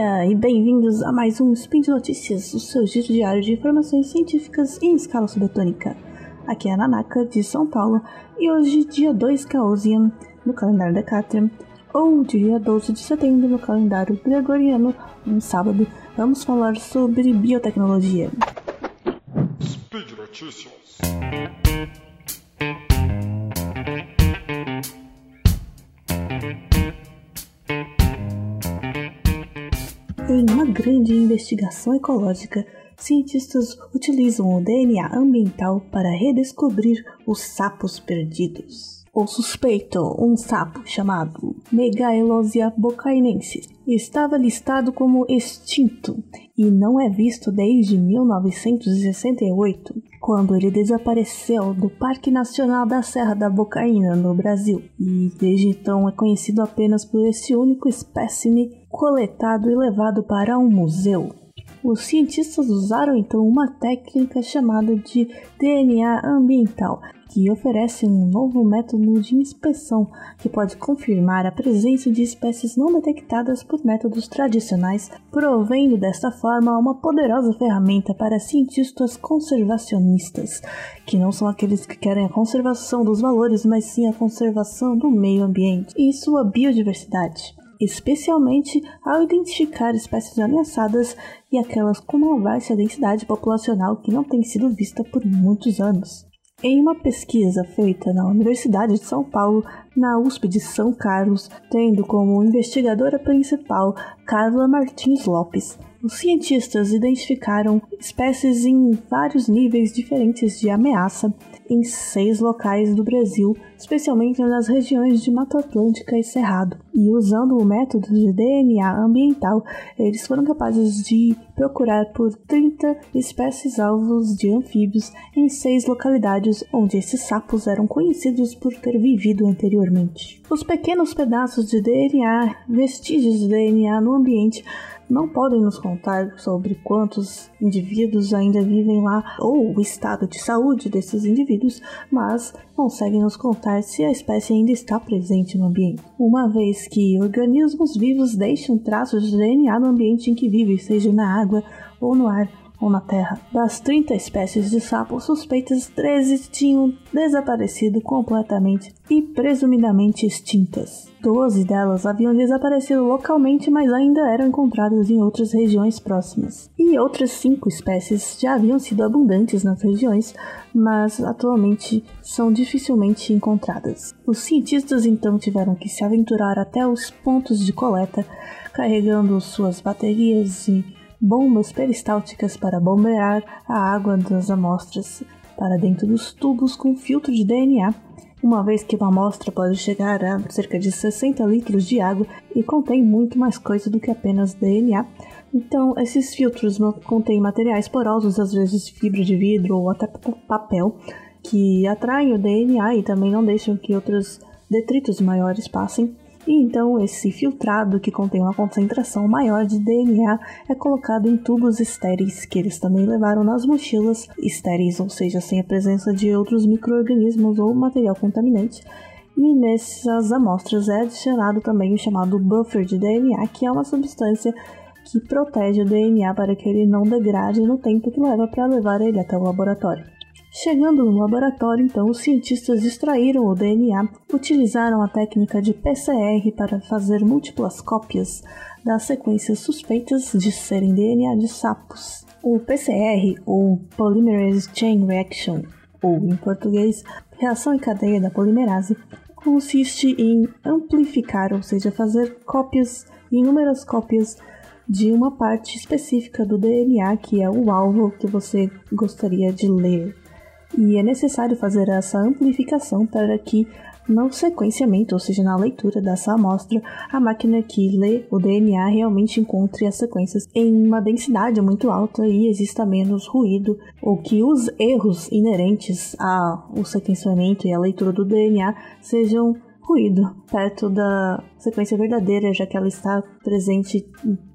dia e bem-vindos a mais um Spin de Notícias, o seu giro diário de informações científicas em escala subatônica. Aqui é a Nanaka, de São Paulo, e hoje, dia 2 Caosian, no calendário Decatrium, ou dia 12 de setembro no calendário gregoriano, um sábado, vamos falar sobre biotecnologia. Speed Notícias. Em uma grande investigação ecológica, cientistas utilizam o DNA ambiental para redescobrir os sapos perdidos. O suspeito, um sapo chamado Megaelosia bocainensis, estava listado como extinto e não é visto desde 1968, quando ele desapareceu do Parque Nacional da Serra da Bocaina, no Brasil, e desde então é conhecido apenas por esse único espécime coletado e levado para um museu. Os cientistas usaram então uma técnica chamada de DNA ambiental, que oferece um novo método de inspeção que pode confirmar a presença de espécies não detectadas por métodos tradicionais, provendo desta forma uma poderosa ferramenta para cientistas conservacionistas, que não são aqueles que querem a conservação dos valores, mas sim a conservação do meio ambiente e sua biodiversidade especialmente ao identificar espécies ameaçadas e aquelas com uma baixa densidade populacional que não tem sido vista por muitos anos. Em uma pesquisa feita na Universidade de São Paulo, na USP de São Carlos, tendo como investigadora principal Carla Martins Lopes, os cientistas identificaram espécies em vários níveis diferentes de ameaça em seis locais do Brasil, especialmente nas regiões de Mata Atlântica e Cerrado. E usando o método de DNA ambiental, eles foram capazes de procurar por 30 espécies alvos de anfíbios em seis localidades onde esses sapos eram conhecidos por ter vivido anteriormente. Os pequenos pedaços de DNA, vestígios de DNA no ambiente, não podem nos contar sobre quantos indivíduos ainda vivem lá ou o estado de saúde desses indivíduos, mas conseguem nos contar se a espécie ainda está presente no ambiente. Uma vez que organismos vivos deixam traços de DNA no ambiente em que vivem, seja na água ou no ar, ou na Terra. Das 30 espécies de sapos suspeitas, 13 tinham desaparecido completamente e presumidamente extintas. 12 delas haviam desaparecido localmente, mas ainda eram encontradas em outras regiões próximas. E outras 5 espécies já haviam sido abundantes nas regiões, mas atualmente são dificilmente encontradas. Os cientistas então tiveram que se aventurar até os pontos de coleta, carregando suas baterias e bombas peristálticas para bombear a água das amostras para dentro dos tubos com filtro de DNA, uma vez que uma amostra pode chegar a cerca de 60 litros de água e contém muito mais coisa do que apenas DNA. Então, esses filtros contêm materiais porosos, às vezes fibra de vidro ou até papel, que atraem o DNA e também não deixam que outros detritos maiores passem. E então esse filtrado, que contém uma concentração maior de DNA, é colocado em tubos estéreis que eles também levaram nas mochilas, estéreis, ou seja, sem a presença de outros micro-organismos ou material contaminante. E nessas amostras é adicionado também o chamado buffer de DNA, que é uma substância que protege o DNA para que ele não degrade no tempo que leva para levar ele até o laboratório. Chegando no laboratório, então, os cientistas extraíram o DNA, utilizaram a técnica de PCR para fazer múltiplas cópias das sequências suspeitas de serem DNA de sapos. O PCR, ou Polymerase Chain Reaction, ou em português, reação em cadeia da polimerase, consiste em amplificar, ou seja, fazer cópias, inúmeras cópias de uma parte específica do DNA que é o alvo que você gostaria de ler e é necessário fazer essa amplificação para que no sequenciamento, ou seja, na leitura dessa amostra, a máquina que lê o DNA realmente encontre as sequências em uma densidade muito alta e exista menos ruído, ou que os erros inerentes ao sequenciamento e à leitura do DNA sejam ruído perto da sequência verdadeira, já que ela está presente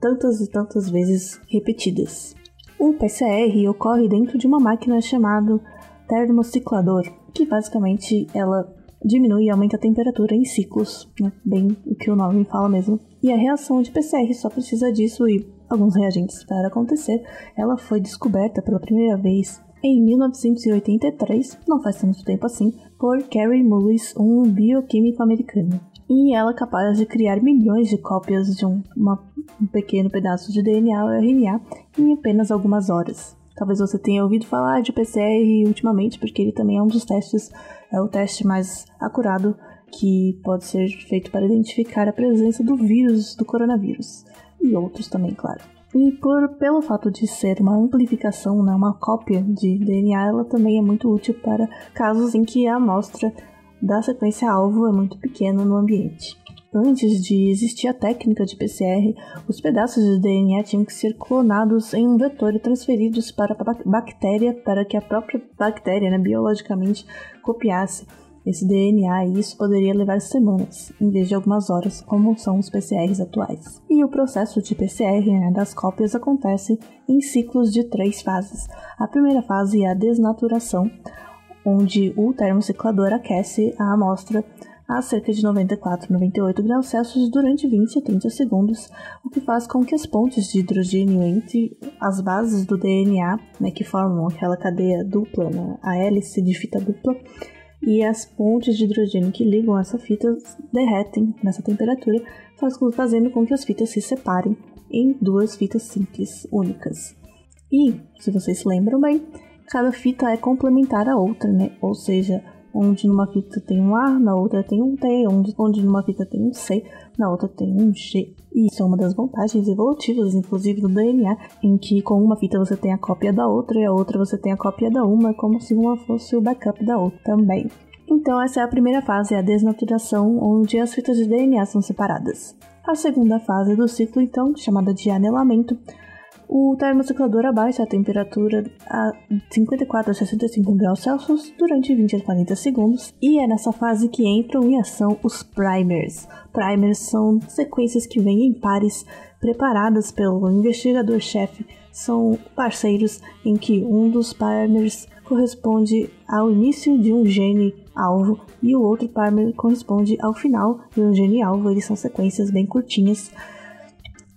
tantas e tantas vezes repetidas. O PCR ocorre dentro de uma máquina chamada termociclador, que basicamente ela diminui e aumenta a temperatura em ciclos, né? bem o que o nome fala mesmo. E a reação de PCR só precisa disso e alguns reagentes para acontecer. Ela foi descoberta pela primeira vez em 1983, não faz tanto tempo assim, por Carrie Mullis, um bioquímico americano. E ela é capaz de criar milhões de cópias de um, uma, um pequeno pedaço de DNA ou RNA em apenas algumas horas. Talvez você tenha ouvido falar de PCR ultimamente, porque ele também é um dos testes, é o teste mais acurado que pode ser feito para identificar a presença do vírus do coronavírus. E outros também, claro. E por, pelo fato de ser uma amplificação, né, uma cópia de DNA, ela também é muito útil para casos em que a amostra da sequência alvo é muito pequena no ambiente. Antes de existir a técnica de PCR, os pedaços de DNA tinham que ser clonados em um vetor e transferidos para a bactéria para que a própria bactéria, né, biologicamente, copiasse esse DNA e isso poderia levar semanas, em vez de algumas horas, como são os PCRs atuais. E o processo de PCR né, das cópias acontece em ciclos de três fases. A primeira fase é a desnaturação, onde o termociclador aquece a amostra a cerca de 94 98 graus Celsius durante 20 a 30 segundos, o que faz com que as pontes de hidrogênio entre as bases do DNA, né, que formam aquela cadeia dupla, né, a hélice de fita dupla, e as pontes de hidrogênio que ligam essa fita derretem nessa temperatura, fazendo com que as fitas se separem em duas fitas simples únicas. E, se vocês se lembram bem, cada fita é complementar à outra, né? Ou seja, onde numa fita tem um A, na outra tem um T, onde, onde numa fita tem um C, na outra tem um G. E isso é uma das vantagens evolutivas, inclusive do DNA, em que com uma fita você tem a cópia da outra e a outra você tem a cópia da uma, como se uma fosse o backup da outra também. Então essa é a primeira fase, a desnaturação, onde as fitas de DNA são separadas. A segunda fase do ciclo, então, chamada de anelamento, o termociclador abaixa a temperatura a 54 a 65 graus Celsius durante 20 a 40 segundos e é nessa fase que entram em ação os primers. Primers são sequências que vêm em pares preparadas pelo investigador-chefe, são parceiros em que um dos primers corresponde ao início de um gene alvo e o outro primer corresponde ao final de um gene alvo. Eles são sequências bem curtinhas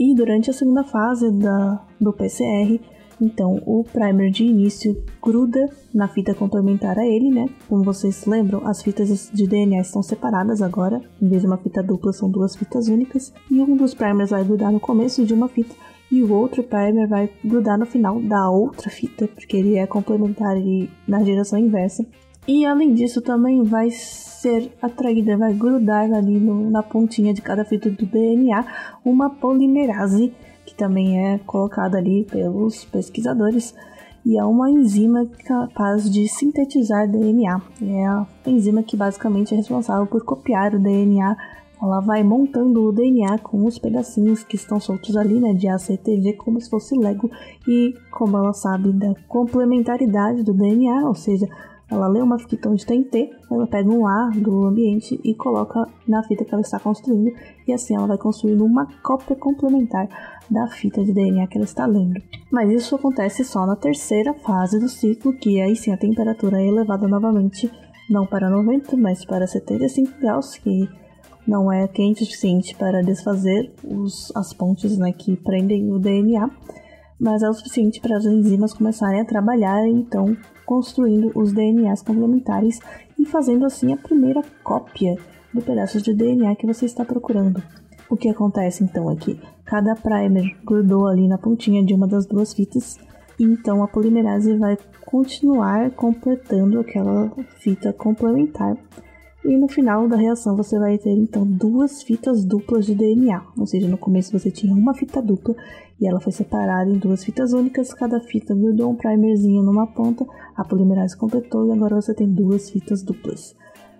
e durante a segunda fase da, do PCR, então o primer de início gruda na fita complementar a ele, né? Como vocês lembram, as fitas de DNA estão separadas agora, em vez de uma fita dupla, são duas fitas únicas, e um dos primers vai grudar no começo de uma fita e o outro primer vai grudar no final da outra fita, porque ele é complementar e na direção inversa. E além disso, também vai ser atraída, vai grudar ali no, na pontinha de cada fita do DNA uma polimerase, que também é colocada ali pelos pesquisadores, e é uma enzima capaz de sintetizar DNA. É a enzima que basicamente é responsável por copiar o DNA. Ela vai montando o DNA com os pedacinhos que estão soltos ali, né, de ACTG, como se fosse Lego, e como ela sabe da complementaridade do DNA, ou seja, ela lê uma fita onde tem T, ela pega um A do ambiente e coloca na fita que ela está construindo, e assim ela vai construindo uma cópia complementar da fita de DNA que ela está lendo. Mas isso acontece só na terceira fase do ciclo, que aí sim a temperatura é elevada novamente, não para 90, mas para 75 graus, que não é quente o suficiente para desfazer os, as pontes né, que prendem o DNA, mas é o suficiente para as enzimas começarem a trabalhar, então construindo os DNAs complementares e fazendo assim a primeira cópia do pedaço de DNA que você está procurando. O que acontece então é que cada primer grudou ali na pontinha de uma das duas fitas, e então a polimerase vai continuar completando aquela fita complementar. E no final da reação você vai ter então duas fitas duplas de DNA, ou seja, no começo você tinha uma fita dupla e ela foi separada em duas fitas únicas, cada fita grudou um primerzinho numa ponta, a polimerase completou e agora você tem duas fitas duplas.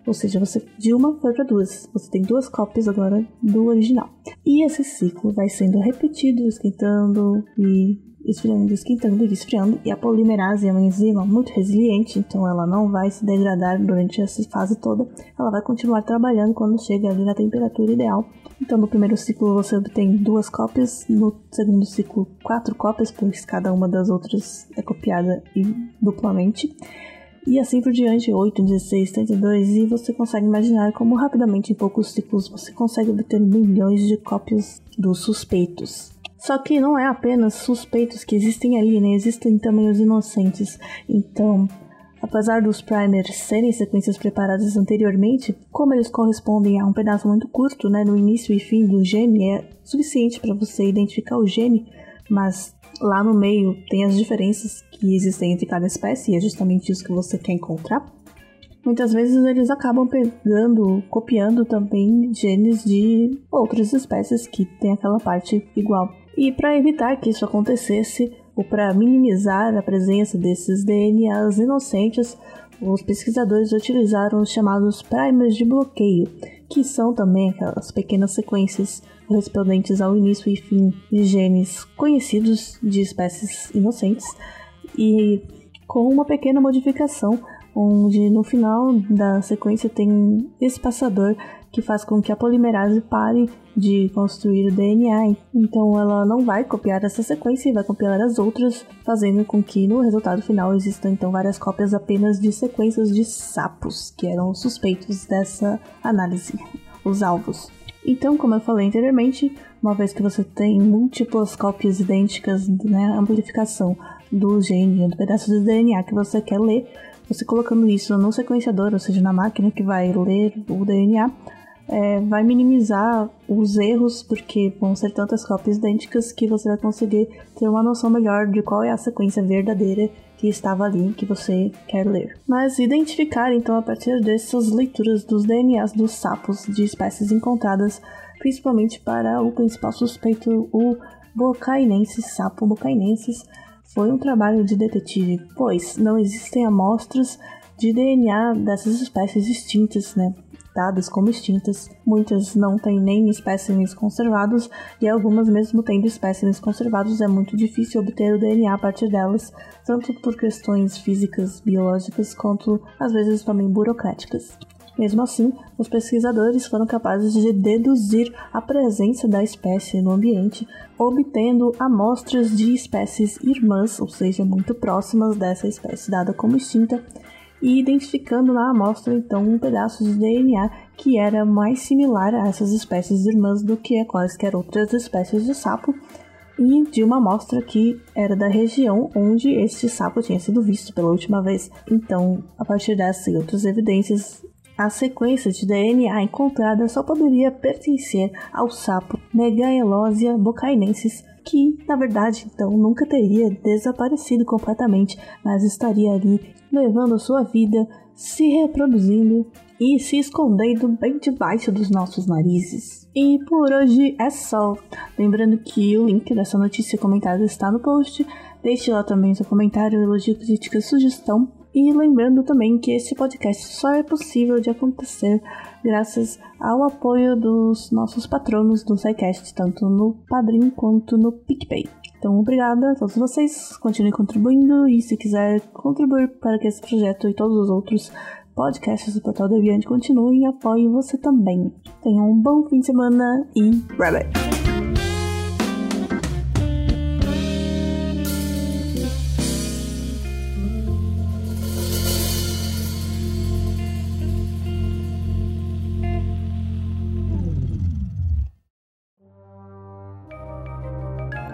Ou seja, você de uma foi para duas. Você tem duas cópias agora do original. E esse ciclo vai sendo repetido, esquentando e esfriando, esquentando e esfriando. E a polimerase é uma enzima muito resiliente, então ela não vai se degradar durante essa fase toda. Ela vai continuar trabalhando quando chega ali na temperatura ideal então, no primeiro ciclo você obtém duas cópias, no segundo ciclo, quatro cópias, pois cada uma das outras é copiada duplamente. e assim por diante, 8, 16, 32, e você consegue imaginar como rapidamente em poucos ciclos você consegue obter milhões de cópias dos suspeitos. Só que não é apenas suspeitos que existem ali, né? Existem também os inocentes. Então, apesar dos primers serem sequências preparadas anteriormente, como eles correspondem a um pedaço muito curto, né, no início e fim do gene, é suficiente para você identificar o gene, mas lá no meio tem as diferenças que existem entre cada espécie, e é justamente isso que você quer encontrar. Muitas vezes eles acabam pegando, copiando também genes de outras espécies que têm aquela parte igual. E para evitar que isso acontecesse, ou para minimizar a presença desses DNAs inocentes, os pesquisadores utilizaram os chamados primers de bloqueio, que são também aquelas pequenas sequências correspondentes ao início e fim de genes conhecidos de espécies inocentes, e com uma pequena modificação, onde no final da sequência tem esse passador que faz com que a polimerase pare de construir o DNA. Então ela não vai copiar essa sequência e vai copiar as outras, fazendo com que no resultado final existam então várias cópias apenas de sequências de sapos, que eram os suspeitos dessa análise, os alvos. Então, como eu falei anteriormente, uma vez que você tem múltiplas cópias idênticas, né, amplificação do gene, do pedaço de DNA que você quer ler, você colocando isso no sequenciador, ou seja, na máquina que vai ler o DNA, é, vai minimizar os erros, porque vão ser tantas cópias idênticas que você vai conseguir ter uma noção melhor de qual é a sequência verdadeira que estava ali que você quer ler. Mas identificar então a partir dessas leituras dos DNAs dos sapos de espécies encontradas, principalmente para o principal suspeito, o bocainensis, sapo bocainensis, foi um trabalho de detetive, pois não existem amostras de DNA dessas espécies extintas, né? Dadas como extintas. Muitas não têm nem espécimes conservados e algumas, mesmo tendo espécimes conservados, é muito difícil obter o DNA a partir delas, tanto por questões físicas, biológicas, quanto às vezes também burocráticas. Mesmo assim, os pesquisadores foram capazes de deduzir a presença da espécie no ambiente, obtendo amostras de espécies irmãs, ou seja, muito próximas dessa espécie dada como extinta, e identificando na amostra então um pedaço de DNA que era mais similar a essas espécies irmãs do que a quaisquer outras espécies de sapo e de uma amostra que era da região onde este sapo tinha sido visto pela última vez. Então, a partir dessas e outras evidências, a sequência de DNA encontrada só poderia pertencer ao sapo Megaelosia bocainensis, que na verdade então nunca teria desaparecido completamente, mas estaria ali levando sua vida, se reproduzindo e se escondendo bem debaixo dos nossos narizes. E por hoje é só. Lembrando que o link dessa notícia comentada está no post. Deixe lá também seu comentário, elogio, crítica, sugestão. E lembrando também que este podcast só é possível de acontecer graças ao apoio dos nossos patronos do SciCast, tanto no Padrim quanto no PicPay. Então, obrigada a todos vocês, continuem contribuindo e se quiser contribuir para que esse projeto e todos os outros podcasts do Portal Deviante continuem, apoie você também. Tenham um bom fim de semana e bye bye!